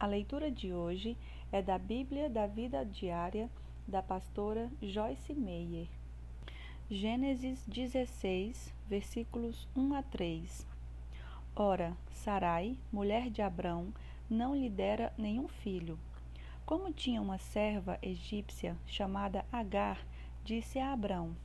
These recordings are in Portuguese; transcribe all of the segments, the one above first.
A leitura de hoje é da Bíblia da Vida Diária da pastora Joyce Meyer. Gênesis 16, versículos 1 a 3. Ora, Sarai, mulher de Abrão, não lhe dera nenhum filho. Como tinha uma serva egípcia chamada Agar, disse a Abrão: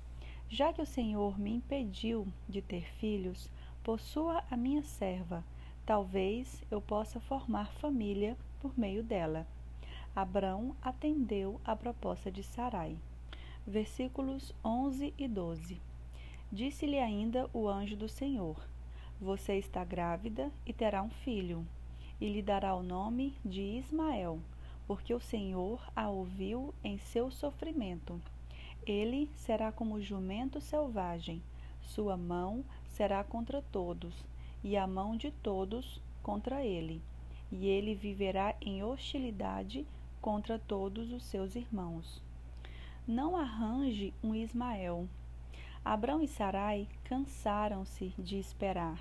Já que o Senhor me impediu de ter filhos, possua a minha serva Talvez eu possa formar família por meio dela. Abrão atendeu à proposta de Sarai. Versículos 11 e 12. Disse-lhe ainda o anjo do Senhor: Você está grávida e terá um filho, e lhe dará o nome de Ismael, porque o Senhor a ouviu em seu sofrimento. Ele será como jumento selvagem, sua mão será contra todos e a mão de todos contra ele, e ele viverá em hostilidade contra todos os seus irmãos. Não arranje um Ismael. Abrão e Sarai cansaram-se de esperar.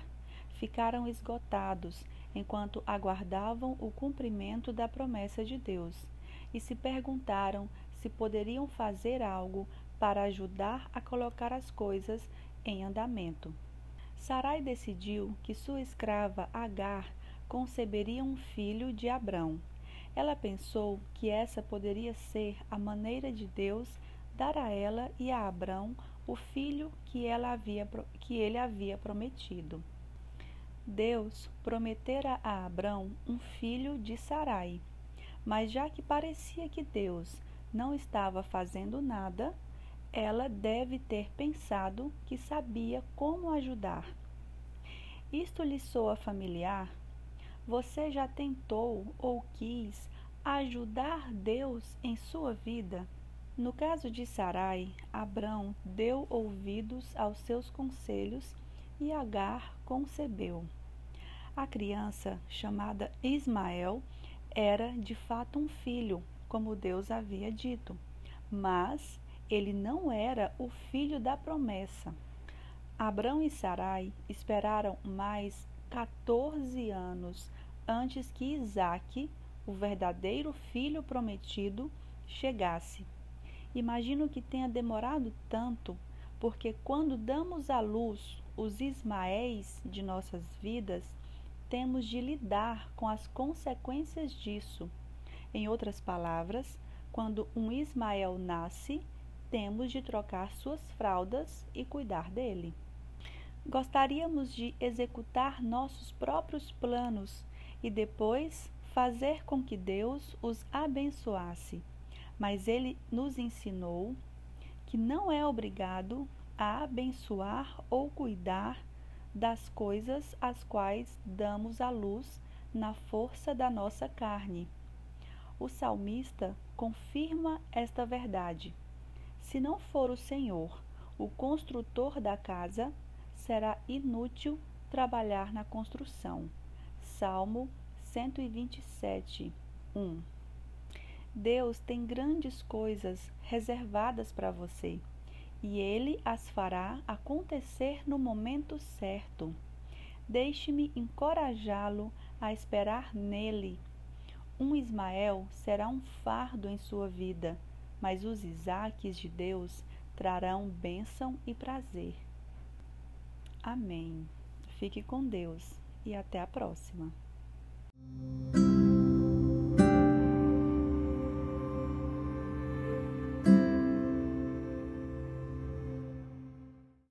Ficaram esgotados enquanto aguardavam o cumprimento da promessa de Deus e se perguntaram se poderiam fazer algo para ajudar a colocar as coisas em andamento. Sarai decidiu que sua escrava Agar conceberia um filho de Abrão. Ela pensou que essa poderia ser a maneira de Deus dar a ela e a Abrão o filho que, ela havia, que ele havia prometido. Deus prometera a Abrão um filho de Sarai, mas já que parecia que Deus não estava fazendo nada, ela deve ter pensado que sabia como ajudar. Isto lhe soa familiar? Você já tentou ou quis ajudar Deus em sua vida? No caso de Sarai, Abrão deu ouvidos aos seus conselhos e Agar concebeu. A criança, chamada Ismael, era de fato um filho, como Deus havia dito, mas ele não era o filho da promessa. Abrão e Sarai esperaram mais 14 anos antes que Isaque, o verdadeiro filho prometido, chegasse. Imagino que tenha demorado tanto, porque quando damos à luz os Ismaéis de nossas vidas, temos de lidar com as consequências disso. Em outras palavras, quando um Ismael nasce, temos de trocar suas fraldas e cuidar dele. Gostaríamos de executar nossos próprios planos e depois fazer com que Deus os abençoasse, mas ele nos ensinou que não é obrigado a abençoar ou cuidar das coisas às quais damos a luz na força da nossa carne. O salmista confirma esta verdade. Se não for o Senhor o construtor da casa, será inútil trabalhar na construção. Salmo 127, 1. Deus tem grandes coisas reservadas para você e Ele as fará acontecer no momento certo. Deixe-me encorajá-lo a esperar nele. Um Ismael será um fardo em sua vida mas os Isaques de Deus trarão bênção e prazer. Amém. Fique com Deus e até a próxima.